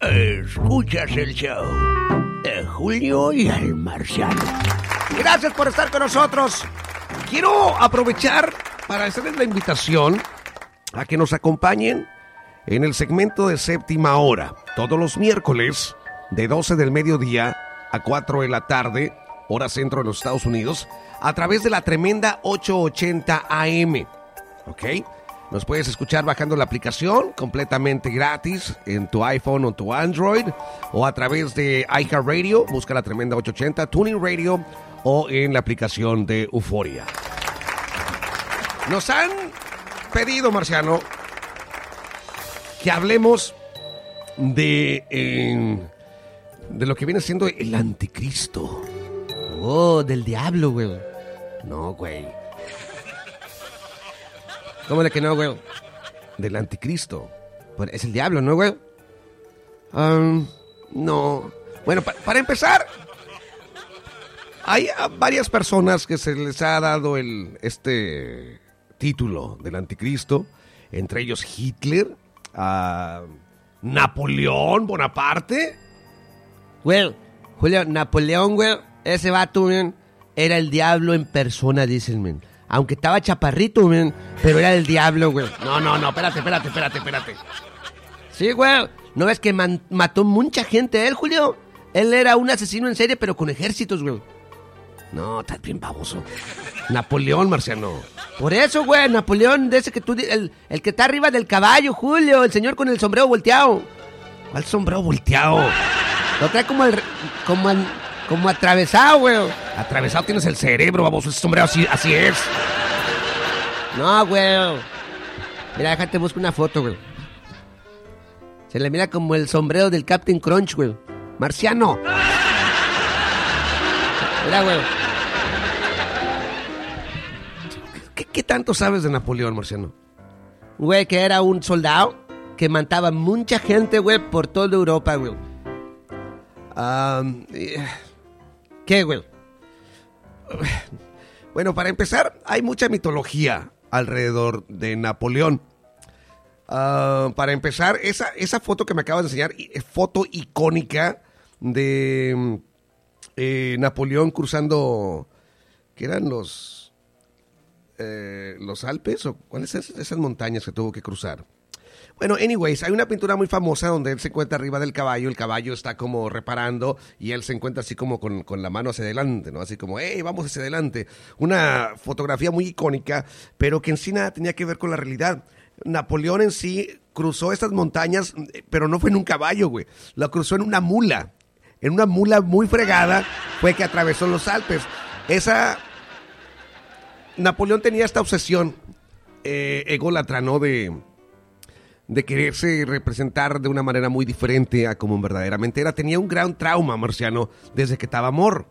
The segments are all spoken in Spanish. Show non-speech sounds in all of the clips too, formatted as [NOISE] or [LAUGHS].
Escuchas el show de Julio y el Marciano. Gracias por estar con nosotros. Quiero aprovechar para hacerles la invitación a que nos acompañen en el segmento de séptima hora, todos los miércoles, de 12 del mediodía a 4 de la tarde, hora centro de los Estados Unidos, a través de la tremenda 880 AM. ¿Ok? Nos puedes escuchar bajando la aplicación completamente gratis en tu iPhone o tu Android o a través de iHeartRadio, busca la tremenda 880, Tuning Radio o en la aplicación de Euforia. Nos han pedido, Marciano, que hablemos de, eh, de lo que viene siendo el anticristo. Oh, del diablo, güey. No, güey. ¿Cómo de que no, güey? Del anticristo. Pues es el diablo, ¿no, güey? No. Bueno, pa- para empezar, hay a varias personas que se les ha dado el, este título del anticristo, entre ellos Hitler, a Napoleón Bonaparte. Güey, Julio, Napoleón, güey, ese vato, güey, era el diablo en persona, dicen. Aunque estaba chaparrito, pero era el diablo, güey. No, no, no, espérate, espérate, espérate, espérate. Sí, güey. ¿No ves que mató mucha gente él, Julio? Él era un asesino en serie, pero con ejércitos, güey. No, estás bien baboso. Napoleón, Marciano. Por eso, güey, Napoleón, de ese que tú... El, el que está arriba del caballo, Julio, el señor con el sombrero volteado. ¿Cuál sombrero volteado? Lo trae como el... Como, al- como atravesado, güey. Atravesado tienes el cerebro, baboso. Ese sombrero así, así es. No, güey. Mira, déjate busco una foto, güey. Se le mira como el sombrero del Captain Crunch, güey. Marciano. Mira, güey. ¿Qué, tanto sabes de Napoleón, Marciano? Güey, que era un soldado que mataba mucha gente, güey, por toda Europa, güey. Eh, ¿Qué, güey? Bueno, para empezar, hay mucha mitología alrededor de Napoleón. Ah, para empezar, esa, esa foto que me acabas de enseñar, es foto icónica de mm, eh, Napoleón cruzando, ¿qué eran los, eh, los Alpes? ¿O cuáles son esas montañas que tuvo que cruzar? Bueno, anyways, hay una pintura muy famosa donde él se encuentra arriba del caballo, el caballo está como reparando y él se encuentra así como con, con la mano hacia adelante, ¿no? Así como, hey, vamos hacia adelante. Una fotografía muy icónica, pero que en sí nada tenía que ver con la realidad. Napoleón en sí cruzó estas montañas, eh, pero no fue en un caballo, güey. Lo cruzó en una mula. En una mula muy fregada fue que atravesó los Alpes. Esa... Napoleón tenía esta obsesión eh, ególatra, ¿no? De de quererse representar de una manera muy diferente a como verdaderamente era. Tenía un gran trauma, Marciano, desde que estaba amor.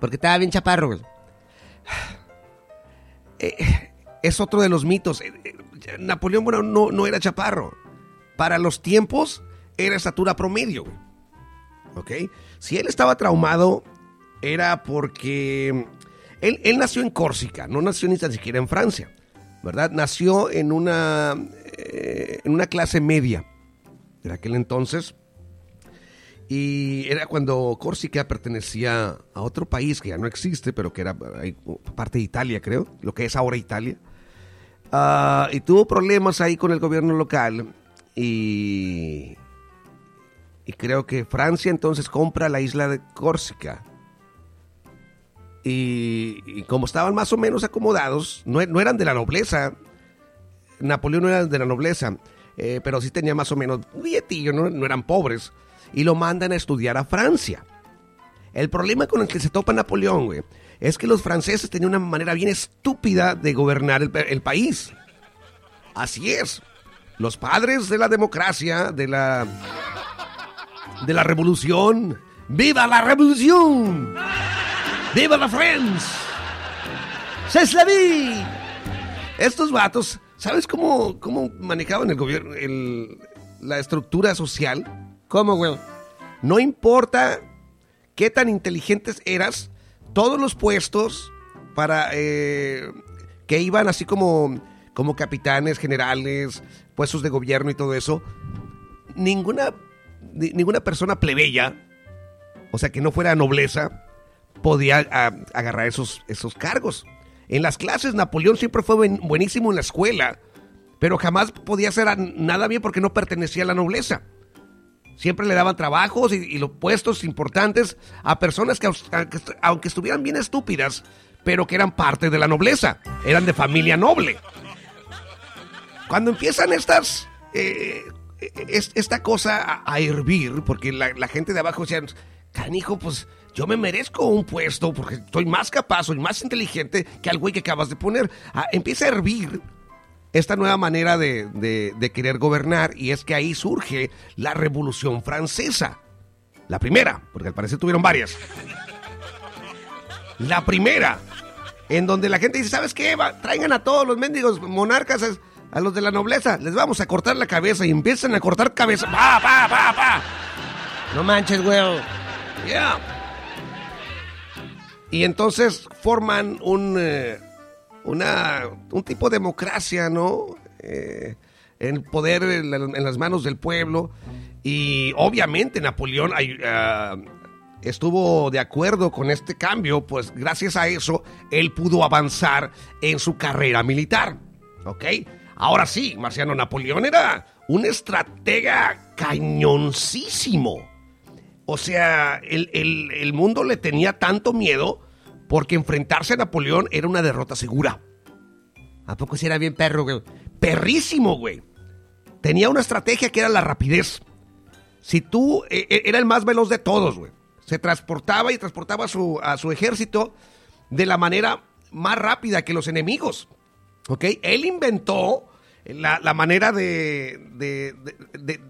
Porque estaba bien chaparro. [SIGHS] Eh, es otro de los mitos. Eh, eh, Napoleón, bueno, no, no era chaparro. Para los tiempos, era estatura promedio. ¿Ok? Si él estaba traumado, era porque él, él nació en Córcega, no nació ni siquiera en Francia. ¿Verdad? Nació en una, eh, en una clase media. En aquel entonces, Y era cuando Córcega pertenecía a otro país que ya no existe, pero que era parte de Italia, creo, lo que es ahora Italia. Ah, y tuvo problemas ahí con el gobierno local y, y creo que Francia entonces compra la isla de Córcega. Y, como estaban más o menos acomodados, no, eran de la nobleza, Napoleón no era de la nobleza, eh, pero sí tenía más o menos billetillo, no, no eran pobres, y lo mandan a estudiar a Francia. El problema con el que se topa Napoleón, güey, es que los franceses tenían una manera bien estúpida de gobernar el, el país. Así es. Los padres de la democracia, de la de la revolución. ¡Viva la revolución! ¡Viva la la vie! Estos vatos, ¿sabes cómo, cómo manejaban el gobierno, el- la estructura social? ¿Cómo, güey? No importa qué tan inteligentes eras, todos los puestos para eh, que iban así como, como capitanes, generales, puestos de gobierno y todo eso, ninguna, ni- ninguna persona plebeya, o sea que no fuera nobleza, podía a- agarrar esos, esos cargos. En las clases Napoleón siempre fue buen- buenísimo en la escuela, pero jamás podía hacer nada bien porque no pertenecía a la nobleza. Siempre le daban trabajos y, los puestos importantes a personas que, aunque est- aunque estuvieran bien estúpidas, pero que eran parte de la nobleza, eran de familia noble. Cuando empiezan estas, eh, es- esta cosa a, a hervir, porque la, la gente de abajo decían, canijo, pues yo me merezco un puesto porque soy más capaz, soy más inteligente que al güey que acabas de poner. Ah, empieza a hervir esta nueva manera de, de- querer gobernar y es que ahí surge la Revolución Francesa. La primera, porque al parecer tuvieron varias. La primera, en donde la gente dice, ¿sabes qué? Va, traigan a todos los mendigos monarcas, a los de la nobleza, les vamos a cortar la cabeza y empiezan a cortar cabeza. ¡Pa, pa, pa, pa! No manches, güey. Yeah. Y entonces forman un, eh, una, un tipo de democracia, ¿no? Eh, el poder en, la- en las manos del pueblo. Y obviamente Napoleón ah, estuvo de acuerdo con este cambio, pues gracias a eso él pudo avanzar en su carrera militar. ¿Ok? Ahora sí, Marciano Napoleón era un estratega cañoncísimo. O sea, el, el- el mundo le tenía tanto miedo porque enfrentarse a Napoleón era una derrota segura. ¿A poco si era bien perro, güey? Perrísimo, güey. Tenía una estrategia que era la rapidez. Si tú, eh, eh, era el más veloz de todos, güey. Se transportaba y transportaba a su, a su ejército de la manera más rápida que los enemigos. ¿Ok? Él inventó la, la manera de, de,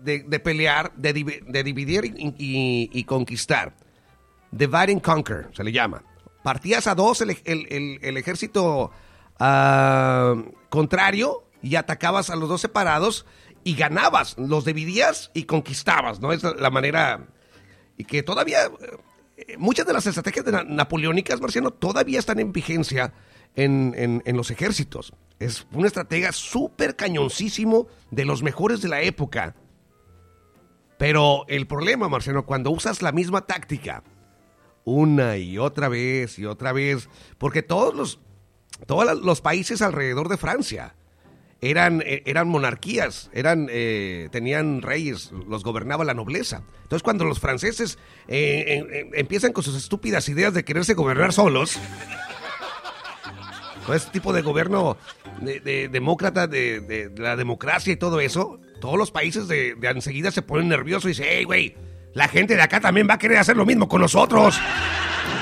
de- pelear, de, divi- de dividir y, y- conquistar. Divide and conquer, se le llama. Partías a dos el, el- el- ejército ah, contrario y atacabas a los dos separados y ganabas. Los dividías y conquistabas, ¿no? Es la- manera. Y que todavía. eh, Muchas de las estrategias de na- napoleónicas, Marciano, todavía están en vigencia en, en- los ejércitos. Es un estratega súper cañoncísimo de los mejores de la época. Pero el problema, Marciano, cuando usas la misma táctica una y otra vez y otra vez, porque todos los, todos los países alrededor de Francia eran, eh, eran monarquías, eran, eh, tenían reyes, los gobernaba la nobleza. Entonces cuando los franceses eh, empiezan con sus estúpidas ideas de quererse gobernar solos, con este tipo de gobierno de, de- demócrata, de, la democracia y todo eso, todos los países de enseguida se ponen nerviosos y dicen, hey, güey, la gente de acá también va a querer hacer lo mismo con nosotros.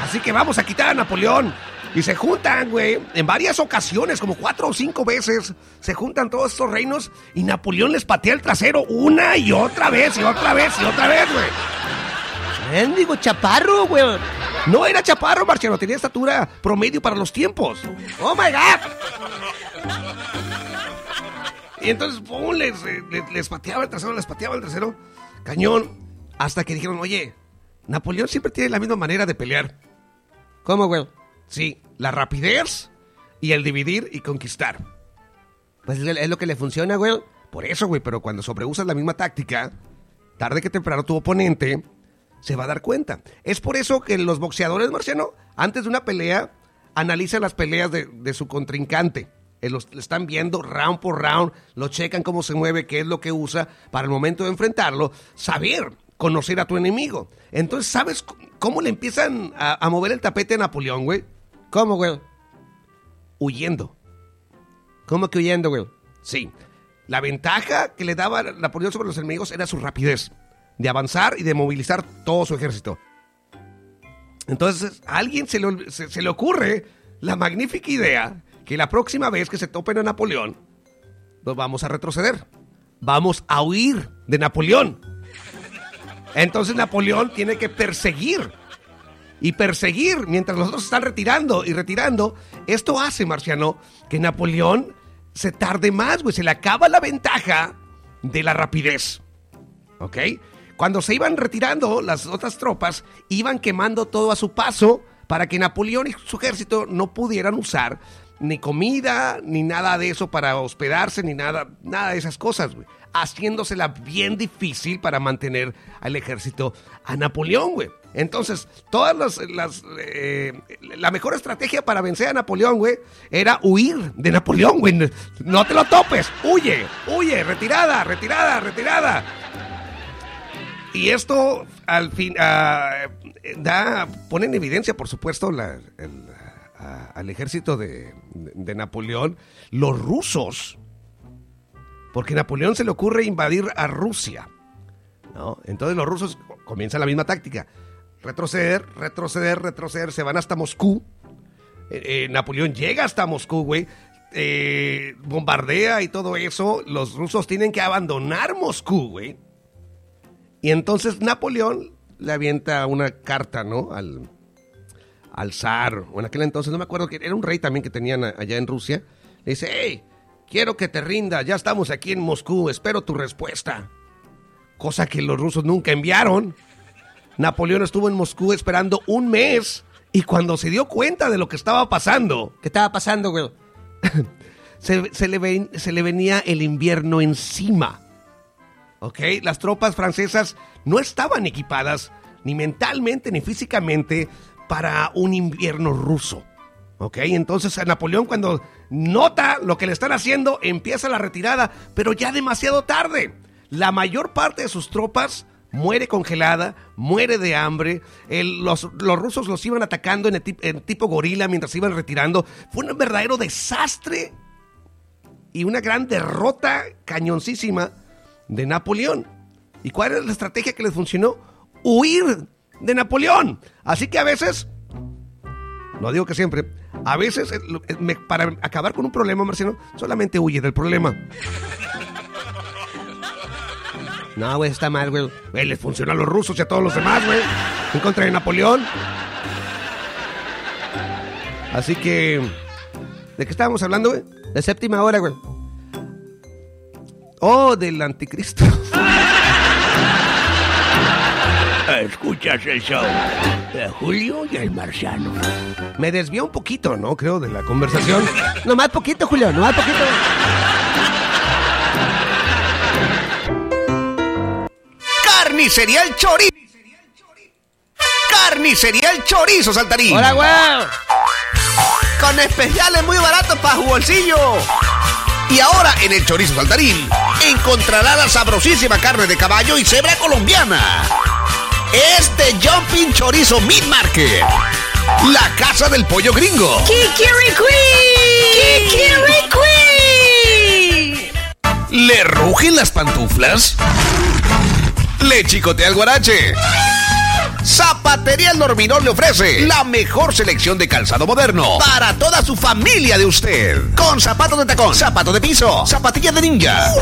Así que vamos a quitar a Napoleón. Y se juntan, güey, en varias ocasiones, como cuatro o cinco veces, se juntan todos estos reinos y Napoleón les patea el trasero una y otra vez y otra vez y otra vez, güey. Mendigo chaparro, güey. No era chaparro, Marciano, tenía estatura promedio para los tiempos. ¡Oh, my God! Y entonces, pum, les, eh, les, les pateaba el trasero, les pateaba el trasero. Cañón. Hasta que dijeron, oye, Napoleón siempre tiene la misma manera de pelear. ¿Cómo, güey? Sí, la rapidez y el dividir y conquistar. Pues es es lo que le funciona, güey. Por eso, güey, pero cuando sobreusas la misma táctica, tarde que temprano tu oponente se va a dar cuenta. Es por eso que los boxeadores, Marciano, antes de una pelea, analizan las peleas de, de su contrincante. Eh, Los están viendo round por round, lo checan cómo se mueve, qué es lo que usa, para el momento de enfrentarlo, saber conocer a tu enemigo. Entonces, ¿sabes cómo le empiezan a, a mover el tapete a Napoleón, güey? ¿Cómo, güey? Huyendo. ¿Cómo que huyendo, güey? Sí. La ventaja que le daba Napoleón sobre los enemigos era su rapidez de avanzar y de movilizar todo su ejército. Entonces, a alguien se le, se le ocurre la magnífica idea que la próxima vez que se topen a Napoleón, nos vamos a retroceder. Vamos a huir de Napoleón. Entonces Napoleón tiene que perseguir y perseguir mientras los otros están retirando y retirando. Esto hace, Marciano, que Napoleón se tarde más, güey. Se le acaba la ventaja de la rapidez. ¿Ok? Cuando se iban retirando las otras tropas, iban quemando todo a su paso para que Napoleón y su ejército no pudieran usar ni comida, ni nada de eso para hospedarse, ni nada, nada de esas cosas. Haciéndosela bien difícil para mantener al ejército a Napoleón, güey. Entonces, todas las, las, eh, la mejor estrategia para vencer a Napoleón, güey, era huir de Napoleón, güey. No te lo topes, huye, huye, retirada, retirada, retirada. Y esto al fin ah, da, pone en evidencia, por supuesto, ah, al ejército de, Napoleón, los rusos, porque Napoleón se le ocurre invadir a Rusia. ¿no? Entonces los rusos comienzan la misma táctica. Retroceder, retroceder, retroceder, se van hasta Moscú. Eh, eh, Napoleón llega hasta Moscú, güey. eh, bombardea y todo eso. Los rusos tienen que abandonar Moscú, güey. Y entonces Napoleón le avienta una carta, ¿no? Al, al zar, o en aquel entonces, no me acuerdo, que era un rey también que tenían allá en Rusia. Le dice, hey, quiero que te rinda, ya estamos aquí en Moscú, espero tu respuesta. Cosa que los rusos nunca enviaron. Napoleón estuvo en Moscú esperando un mes y cuando se dio cuenta de lo que estaba pasando, ¿Qué estaba pasando, güey? [LAUGHS] se, se le, ven- se le venía el invierno encima. ¿Ok? Las tropas francesas no estaban equipadas ni mentalmente ni físicamente para un invierno ruso. ¿Ok? Entonces Napoleón cuando nota lo que le están haciendo, empieza la retirada, pero ya demasiado tarde. La mayor parte de sus tropas muere congelada, muere de hambre. Los, los rusos los iban atacando en, en tipo gorila mientras iban retirando. Fue un verdadero desastre y una gran derrota cañoncísima de Napoleón. ¿Y cuál es la estrategia que les funcionó? Huir de Napoleón. Así que a veces, no digo que siempre, a veces eh, eh, para acabar con un problema, Marciano, solamente huye del problema. No, güey, está mal, güey. Les funciona a los rusos y a todos los demás, güey. En contra de Napoleón. Así que, ¿de qué estábamos hablando, güey? La séptima hora, güey. Oh, del anticristo. [LAUGHS] Escuchas el show de Julio y el Marciano. Me desvió un poquito, ¿no? Creo, de la conversación. Nomás poquito, Julio, nomás poquito. Carnicería el Chorizo. Carnicería el Chorizo Saltarín. ¡Hola, güey! Con especiales muy baratos para su bolsillo. Y ahora en el Chorizo Saltarín encontrará la sabrosísima carne de caballo y cebra colombiana. Este Jumping Chorizo Meat Market. La casa del pollo gringo. ¿Le rugen las pantuflas? ¿Le chicotea el guarache? Zapatería El Dorminón le ofrece la mejor selección de calzado moderno para toda su familia de usted. Con zapatos de tacón, zapatos de piso, zapatillas de ninja.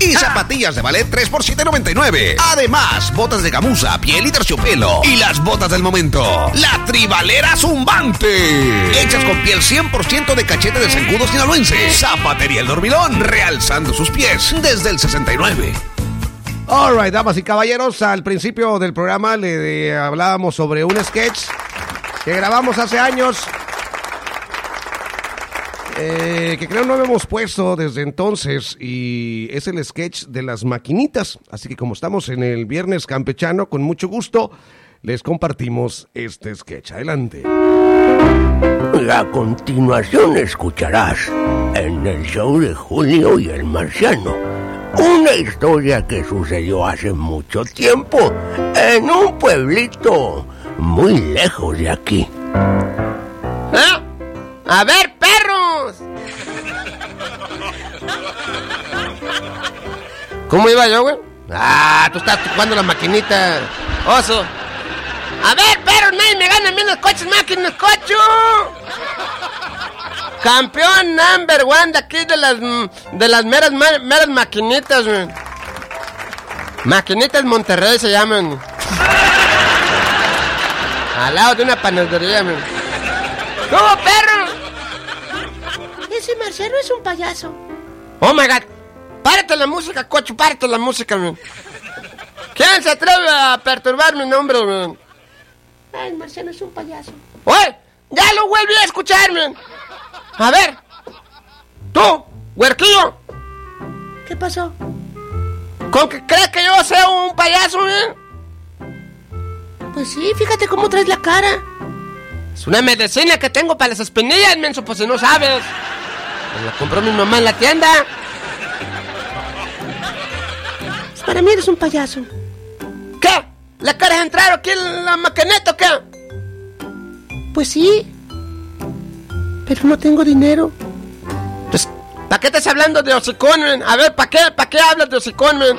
Y zapatillas de ballet 3 por 7.99. Además, botas de gamuza, piel y terciopelo. Y las botas del momento. La tribalera zumbante. Hechas con piel 100% de cachete de zancudo sinaloense. Zapatería El Dormilón, realzando sus pies desde el 69. Alright, damas y caballeros, al principio del programa le hablábamos sobre un sketch que grabamos hace años, eh, que creo no habíamos puesto desde entonces, y es el sketch de las maquinitas. Así que como estamos en el viernes campechano, con mucho gusto les compartimos este sketch. Adelante. A continuación escucharás en el show de Julio y el Marciano un historia que sucedió hace mucho tiempo en un pueblito muy lejos de aquí. ¿Eh? A ver, perros. ¿Cómo iba yo, güey? Ah, tú estás jugando la maquinita. Oso. A ver, perros, nadie me gana a mí los coches, máquinas, cocho. Campeón number one de aquí de las de las meras, meras maquinitas, güey. Maquinitas Monterrey se llaman. Al lado de una panadería, güey. ¿Cómo, perro? Ese Marcelo es un payaso. Oh my god. Párate la música, cocho, párate la música, man. ¿Quién se atreve a perturbar mi nombre, man? Ay, Marcelo es un payaso. Oye, ya lo vuelví a escuchar, man. A ver. Tú, huerquillo, ¿Qué pasó? ¿con qué crees que yo sea un payaso, man? Pues sí, fíjate cómo traes la cara. Es una medicina que tengo para las espinillas, menso, pues si no sabes. Me la compró mi mamá en la tienda. Pues para mí eres un payaso. ¿Qué? ¿La quieres entrar aquí en la maquineta o qué? Pues sí. Pero no tengo dinero. Pues, ¿para qué estás hablando de hocicón, men? A ver, ¿para qué? ¿Para qué hablas de hocicón, men?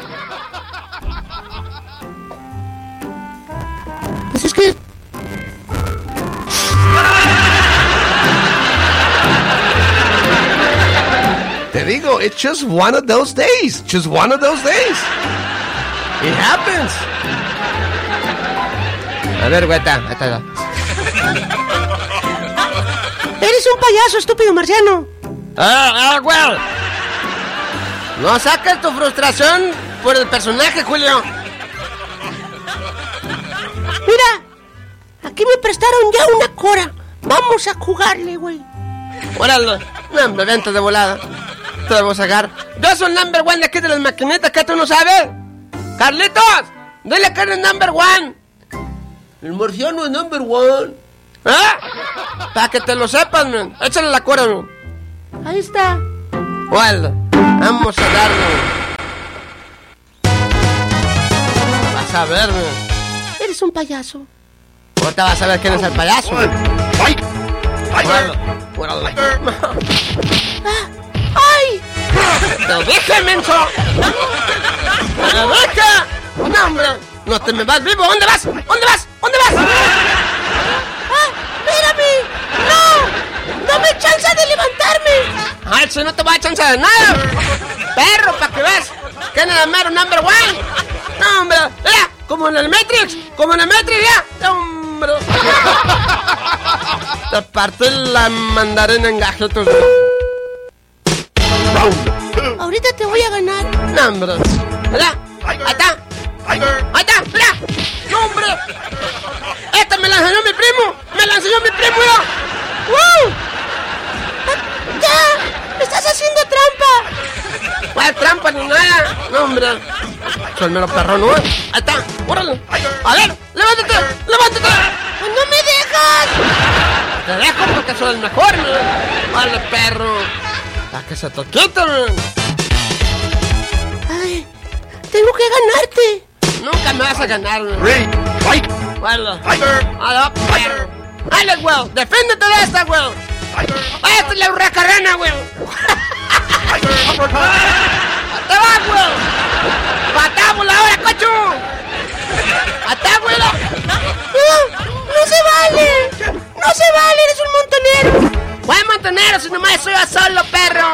Pues es que Te digo, it's just one of those days. Just one of those days. It happens. A ver, güeta, ahí está. Eres un payaso, estúpido marciano. ¡Ah, ah, güey! No saques tu frustración por el personaje, Julio. Mira, aquí me prestaron ya una cora. Vamos a jugarle, güey. Órale. No, hombre, vente de volada. Te vamos a sacar. Yo soy el number one de aquí de las maquinitas, ¿qué tú no sabes? ¡Carlitos! Dile que eres number one. El marciano es number one. ¿Eh? Para que te lo sepas, man. Échale la cora, man. Ahí está. Órale. Vamos a darle. Vas a ver, man. Eres un payaso. Ahorita vas a ver quién es el payaso. Órale. Órale. ¡Ay! ¡Te dije, menso! ¡Te dije! ¡No, hombre! ¡No te me vas vivo! ¿Dónde vas? ¿Dónde vas? ¿Dónde vas? ¡Ah! ¡Espérame! ¡No! ¡Dame chance de levantarme! ¡Ay, si no te voy a chance de nada! ¡Perro, para que veas! ¿Quién es el mero number one? ¡No, hombre! ¡Mira! ¡Como en el Matrix! ¡Como en el Matrix, ya! ¡No, hombre! [LAUGHS] Te partí la mandarina en gajitos. Ahorita te voy a ganar. ¡No, hombre! ¡Mira! ¡Ahí está! ¡Ahí está! ¡Mira! ¡No, hombre! ¡Esta me la enseñó mi primo! ¡Me la enseñó mi primo ya! ¡Wow! ¡Ya! ¡Estás haciendo trampa! ¿Cuál trampa ni nada? No, hombre. Soy el mero perro, ¿no? Ahí está. ¡Órale! A ver, levántate, levántate. ¡Pues ¡No me dejas! Te dejo porque soy el mejor, man. Vale, perro. A que se te quite, man. ¡Ay! ¡Tengo que ganarte! Nunca me vas a ganar, man. Vale. Vale, perro. Dale, güey. Defiéndete de esta, güey. Esta es la hurracarrana, güey. ¡Te vas, güey! ¡Patámosla ahora, cocho! ¡Atá, güey! ¡No! ¡No se vale! ¡No se vale! ¡Eres un montonero! ¡Buen montonero si nomás soy yo solo, perro!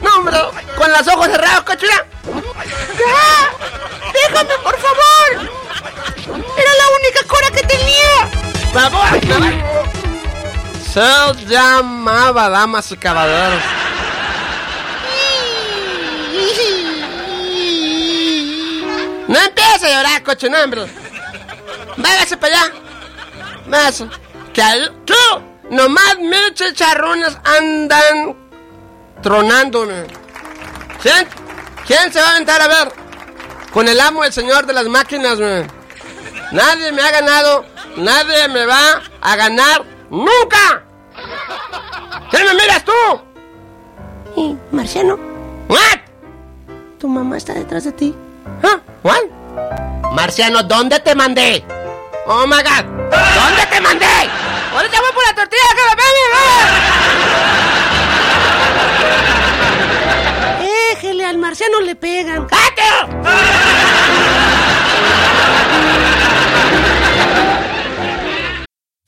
¡No, hombre! Con los ojos cerrados, cocho. ¡Ya! ¡Déjame, por favor! ¡Era la única cora que tenía! Se llamaba Damas y Caballeros. No empieza a llorar, hombre. Váyase para allá. Váyase. Que tú, nomás mil chicharrones andan tronándome. ¿Quién? ¿Quién se va a aventar a ver? Con el amo, el señor de las máquinas, man. Nadie me ha ganado, nadie me va a ganar nunca. ¿Quién me miras tú? ¿Y Marciano? What? Tu mamá está detrás de ti. Huh? What? Marciano, ¿dónde te mandé? Oh my god. ¿Dónde te mandé? Ahorita voy por la tortilla que la [LAUGHS] Déjele, al marciano le pegan.